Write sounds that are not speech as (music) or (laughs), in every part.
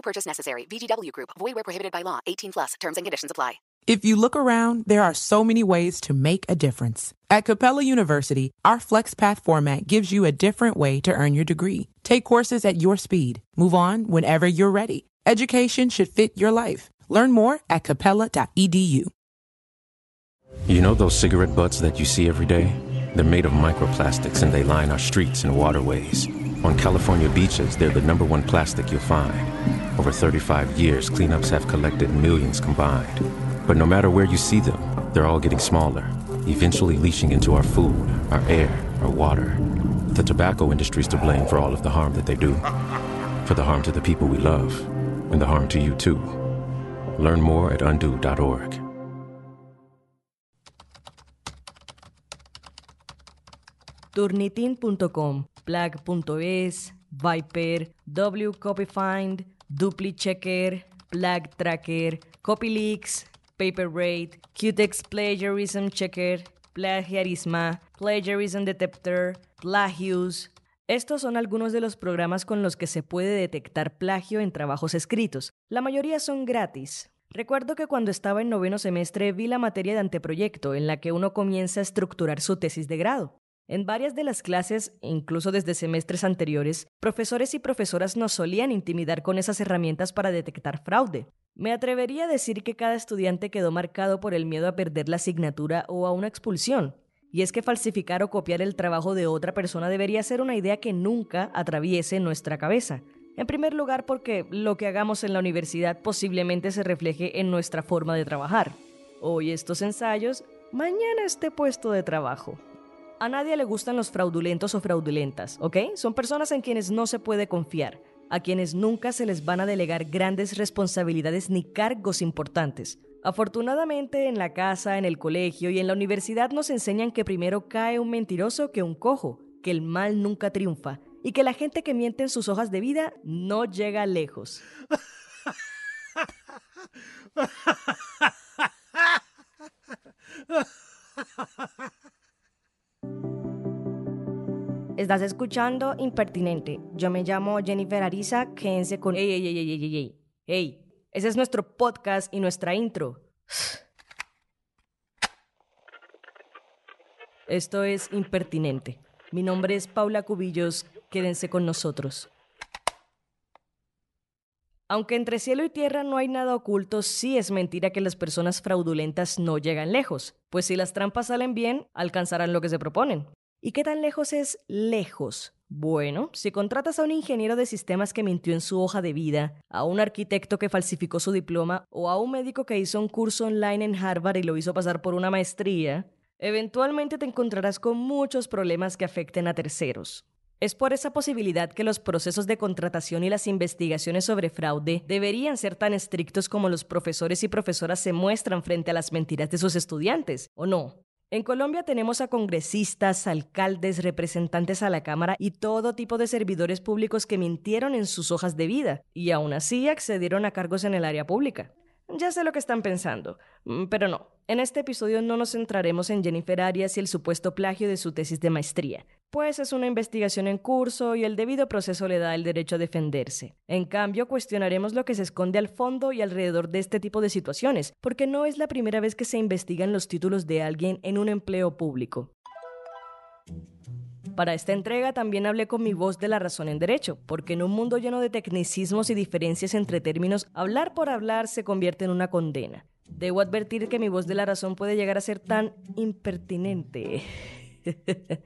No purchase necessary. VGW Group. Void where prohibited by law. 18 plus. Terms and conditions apply. If you look around, there are so many ways to make a difference. At Capella University, our FlexPath format gives you a different way to earn your degree. Take courses at your speed. Move on whenever you're ready. Education should fit your life. Learn more at capella.edu. You know those cigarette butts that you see every day? They're made of microplastics and they line our streets and waterways. On California beaches, they're the number one plastic you'll find. Over 35 years, cleanups have collected millions combined. But no matter where you see them, they're all getting smaller, eventually leaching into our food, our air, our water. The tobacco industry's to blame for all of the harm that they do. For the harm to the people we love, and the harm to you too. Learn more at undo.org. Turnitin.com, Plag.es, Viper, WCopyFind, DupliChecker, Plag Tracker, CopyLeaks, PaperRate, Qtex Plagiarism Checker, Plagiarisma, Plagiarism Detector, Plagius. Estos son algunos de los programas con los que se puede detectar plagio en trabajos escritos. La mayoría son gratis. Recuerdo que cuando estaba en noveno semestre vi la materia de anteproyecto en la que uno comienza a estructurar su tesis de grado. En varias de las clases, incluso desde semestres anteriores, profesores y profesoras nos solían intimidar con esas herramientas para detectar fraude. Me atrevería a decir que cada estudiante quedó marcado por el miedo a perder la asignatura o a una expulsión. Y es que falsificar o copiar el trabajo de otra persona debería ser una idea que nunca atraviese nuestra cabeza. En primer lugar porque lo que hagamos en la universidad posiblemente se refleje en nuestra forma de trabajar. Hoy estos ensayos, mañana este puesto de trabajo. A nadie le gustan los fraudulentos o fraudulentas, ¿ok? Son personas en quienes no se puede confiar, a quienes nunca se les van a delegar grandes responsabilidades ni cargos importantes. Afortunadamente, en la casa, en el colegio y en la universidad nos enseñan que primero cae un mentiroso que un cojo, que el mal nunca triunfa y que la gente que miente en sus hojas de vida no llega lejos. (laughs) Estás escuchando Impertinente. Yo me llamo Jennifer Ariza. Quédense con. ¡Ey, ey, ey, ey, ey, ey! ¡Ey! Ese es nuestro podcast y nuestra intro. Esto es Impertinente. Mi nombre es Paula Cubillos. Quédense con nosotros. Aunque entre cielo y tierra no hay nada oculto, sí es mentira que las personas fraudulentas no llegan lejos, pues si las trampas salen bien, alcanzarán lo que se proponen. ¿Y qué tan lejos es lejos? Bueno, si contratas a un ingeniero de sistemas que mintió en su hoja de vida, a un arquitecto que falsificó su diploma o a un médico que hizo un curso online en Harvard y lo hizo pasar por una maestría, eventualmente te encontrarás con muchos problemas que afecten a terceros. Es por esa posibilidad que los procesos de contratación y las investigaciones sobre fraude deberían ser tan estrictos como los profesores y profesoras se muestran frente a las mentiras de sus estudiantes, ¿o no? En Colombia tenemos a congresistas, alcaldes, representantes a la Cámara y todo tipo de servidores públicos que mintieron en sus hojas de vida y aún así accedieron a cargos en el área pública. Ya sé lo que están pensando, mm, pero no. En este episodio no nos centraremos en Jennifer Arias y el supuesto plagio de su tesis de maestría, pues es una investigación en curso y el debido proceso le da el derecho a defenderse. En cambio, cuestionaremos lo que se esconde al fondo y alrededor de este tipo de situaciones, porque no es la primera vez que se investigan los títulos de alguien en un empleo público. Para esta entrega también hablé con mi voz de la razón en derecho, porque en un mundo lleno de tecnicismos y diferencias entre términos, hablar por hablar se convierte en una condena. Debo advertir que mi voz de la razón puede llegar a ser tan impertinente (laughs)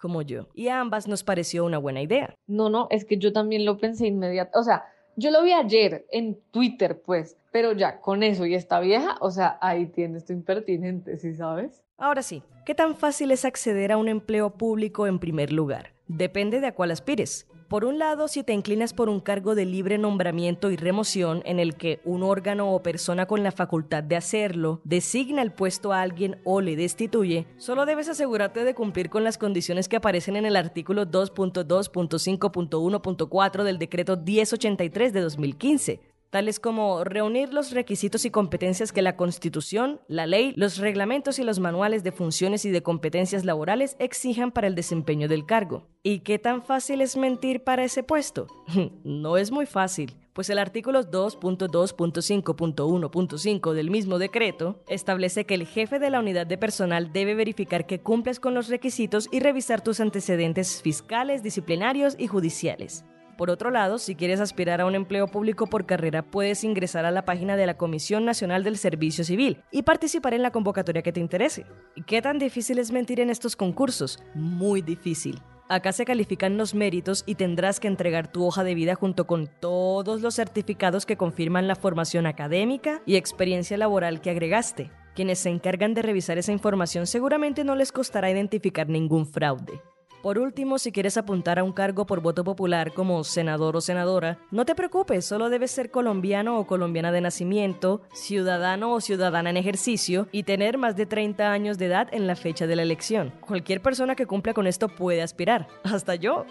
como yo. Y a ambas nos pareció una buena idea. No, no, es que yo también lo pensé inmediatamente. O sea, yo lo vi ayer en Twitter, pues, pero ya con eso y esta vieja, o sea, ahí tienes tu impertinente, ¿sí sabes? Ahora sí, ¿qué tan fácil es acceder a un empleo público en primer lugar? Depende de a cuál aspires. Por un lado, si te inclinas por un cargo de libre nombramiento y remoción en el que un órgano o persona con la facultad de hacerlo designa el puesto a alguien o le destituye, solo debes asegurarte de cumplir con las condiciones que aparecen en el artículo 2.2.5.1.4 del decreto 1083 de 2015 tales como reunir los requisitos y competencias que la Constitución, la ley, los reglamentos y los manuales de funciones y de competencias laborales exijan para el desempeño del cargo. ¿Y qué tan fácil es mentir para ese puesto? (laughs) no es muy fácil, pues el artículo 2.2.5.1.5 del mismo decreto establece que el jefe de la unidad de personal debe verificar que cumples con los requisitos y revisar tus antecedentes fiscales, disciplinarios y judiciales. Por otro lado, si quieres aspirar a un empleo público por carrera, puedes ingresar a la página de la Comisión Nacional del Servicio Civil y participar en la convocatoria que te interese. ¿Y qué tan difícil es mentir en estos concursos? Muy difícil. Acá se califican los méritos y tendrás que entregar tu hoja de vida junto con todos los certificados que confirman la formación académica y experiencia laboral que agregaste. Quienes se encargan de revisar esa información seguramente no les costará identificar ningún fraude. Por último, si quieres apuntar a un cargo por voto popular como senador o senadora, no te preocupes, solo debes ser colombiano o colombiana de nacimiento, ciudadano o ciudadana en ejercicio y tener más de 30 años de edad en la fecha de la elección. Cualquier persona que cumpla con esto puede aspirar, (laughs) hasta yo.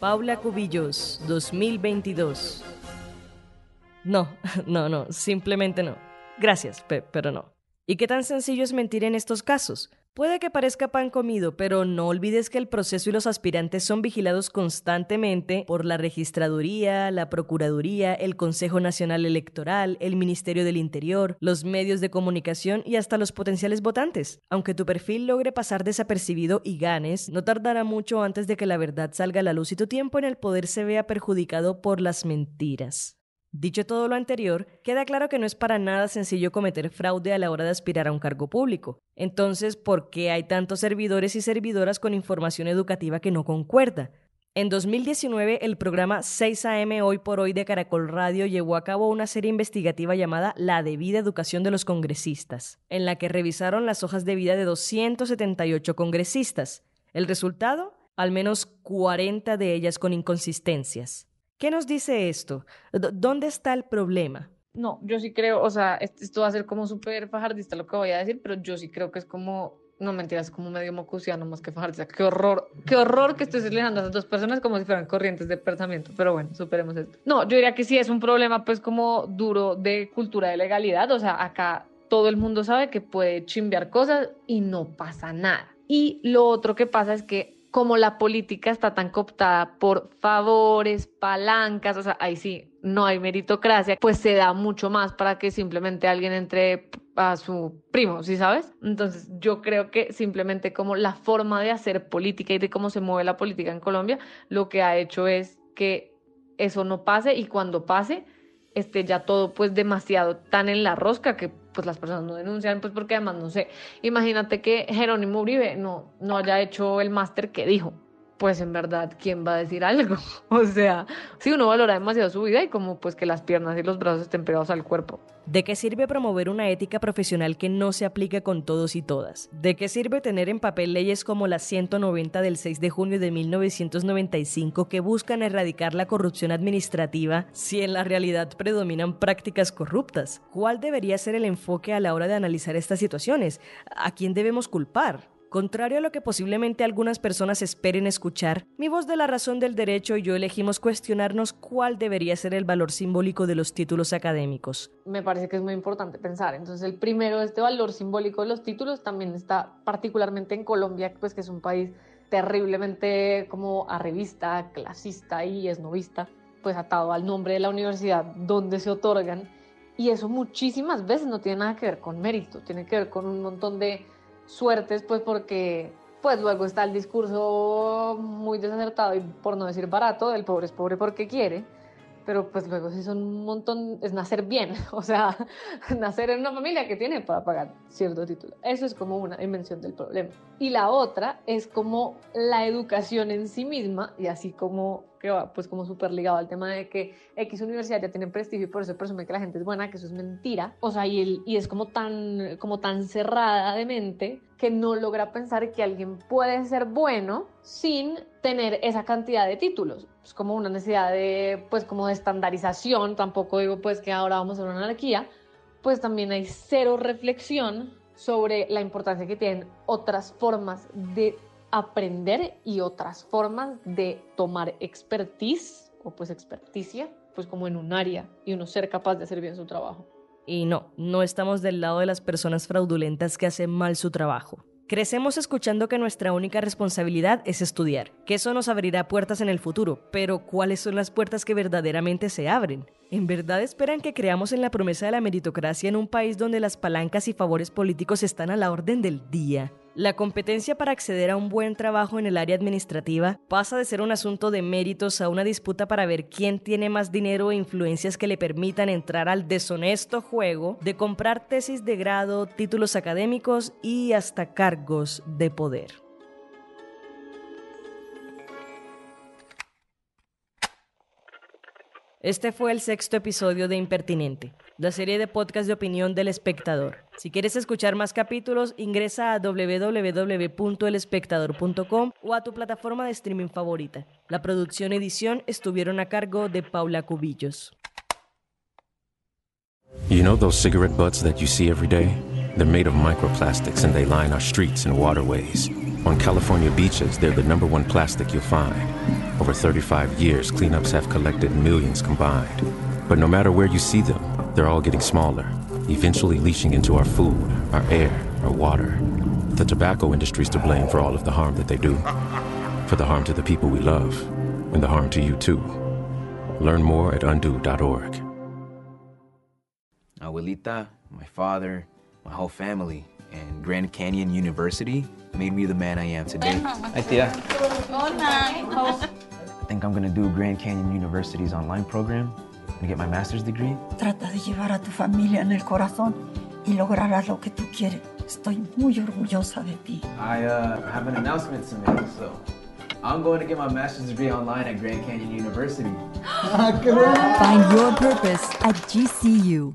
Paula Cubillos, 2022. No, (laughs) no, no, simplemente no. Gracias, pero no. ¿Y qué tan sencillo es mentir en estos casos? Puede que parezca pan comido, pero no olvides que el proceso y los aspirantes son vigilados constantemente por la Registraduría, la Procuraduría, el Consejo Nacional Electoral, el Ministerio del Interior, los medios de comunicación y hasta los potenciales votantes. Aunque tu perfil logre pasar desapercibido y ganes, no tardará mucho antes de que la verdad salga a la luz y tu tiempo en el poder se vea perjudicado por las mentiras. Dicho todo lo anterior, queda claro que no es para nada sencillo cometer fraude a la hora de aspirar a un cargo público. Entonces, ¿por qué hay tantos servidores y servidoras con información educativa que no concuerda? En 2019, el programa 6am Hoy por Hoy de Caracol Radio llevó a cabo una serie investigativa llamada La debida educación de los congresistas, en la que revisaron las hojas de vida de 278 congresistas. El resultado, al menos 40 de ellas con inconsistencias. ¿Qué nos dice esto? ¿Dónde está el problema? No, yo sí creo, o sea, esto va a ser como súper fajardista lo que voy a decir, pero yo sí creo que es como, no mentiras, como medio mocusiano más que fajardista. Qué horror, qué horror que estés seleccionando a esas dos personas como si fueran corrientes de pensamiento, pero bueno, superemos esto. No, yo diría que sí es un problema pues como duro de cultura de legalidad, o sea, acá todo el mundo sabe que puede chimbear cosas y no pasa nada. Y lo otro que pasa es que como la política está tan cooptada por favores, palancas, o sea, ahí sí, no hay meritocracia, pues se da mucho más para que simplemente alguien entre a su primo, ¿sí sabes? Entonces yo creo que simplemente como la forma de hacer política y de cómo se mueve la política en Colombia, lo que ha hecho es que eso no pase y cuando pase, esté ya todo pues demasiado tan en la rosca que pues las personas no denuncian, pues porque además, no sé, imagínate que Jerónimo Uribe no, no haya hecho el máster que dijo, pues en verdad, ¿quién va a decir algo? (laughs) o sea, si uno valora demasiado su vida y como pues que las piernas y los brazos estén pegados al cuerpo. ¿De qué sirve promover una ética profesional que no se aplique con todos y todas? ¿De qué sirve tener en papel leyes como la 190 del 6 de junio de 1995 que buscan erradicar la corrupción administrativa si en la realidad predominan prácticas corruptas? ¿Cuál debería ser el enfoque a la hora de analizar estas situaciones? ¿A quién debemos culpar? Contrario a lo que posiblemente algunas personas esperen escuchar, mi voz de la razón del derecho y yo elegimos cuestionarnos cuál debería ser el valor simbólico de los títulos académicos. Me parece que es muy importante pensar. Entonces, el primero, este valor simbólico de los títulos también está particularmente en Colombia, pues que es un país terriblemente como arribista, clasista y esnovista, pues atado al nombre de la universidad donde se otorgan. Y eso muchísimas veces no tiene nada que ver con mérito, tiene que ver con un montón de suertes, pues porque pues luego está el discurso muy desacertado y por no decir barato, el pobre es pobre porque quiere, pero pues luego sí son un montón, es nacer bien, (laughs) o sea, nacer en una familia que tiene para pagar cierto título. Eso es como una dimensión del problema. Y la otra es como la educación en sí misma, y así como que va pues como súper ligado al tema de que X universidad ya tiene prestigio y por eso presume que la gente es buena, que eso es mentira. O sea, y, el, y es como tan, como tan cerrada de mente que no logra pensar que alguien puede ser bueno sin tener esa cantidad de títulos. Es como una necesidad de, pues, como de estandarización. Tampoco digo, pues, que ahora vamos a una anarquía. Pues también hay cero reflexión sobre la importancia que tienen otras formas de aprender y otras formas de tomar expertise o pues experticia, pues como en un área y uno ser capaz de hacer bien su trabajo. Y no, no estamos del lado de las personas fraudulentas que hacen mal su trabajo. Crecemos escuchando que nuestra única responsabilidad es estudiar, que eso nos abrirá puertas en el futuro, pero ¿cuáles son las puertas que verdaderamente se abren? ¿En verdad esperan que creamos en la promesa de la meritocracia en un país donde las palancas y favores políticos están a la orden del día? La competencia para acceder a un buen trabajo en el área administrativa pasa de ser un asunto de méritos a una disputa para ver quién tiene más dinero e influencias que le permitan entrar al deshonesto juego de comprar tesis de grado, títulos académicos y hasta cargos de poder. Este fue el sexto episodio de Impertinente, la serie de podcast de opinión del espectador. Si quieres escuchar más capítulos, ingresa a www.elespectador.com o a tu plataforma de streaming favorita. La producción y edición estuvieron a cargo de Paula Cubillos. You know those cigarette butts that you see every day? They're made of microplastics and they line our streets and waterways. On California beaches, they're the number one plastic you'll find. Over 35 years, cleanups have collected millions combined. But no matter where you see them, they're all getting smaller, eventually leaching into our food, our air, our water. The tobacco industry's to blame for all of the harm that they do. For the harm to the people we love, and the harm to you too. Learn more at undo.org. Abuelita, my father, my whole family, and Grand Canyon University made me the man I am today. Hi, Tia. I think I'm gonna do Grand Canyon University's online program and get my master's degree. Trata de llevar a tu familia en el corazón y lograrás lo que tú quieres. Estoy muy orgullosa de ti. I uh, have an announcement to make, so I'm going to get my master's degree online at Grand Canyon University. (gasps) Find your purpose at GCU.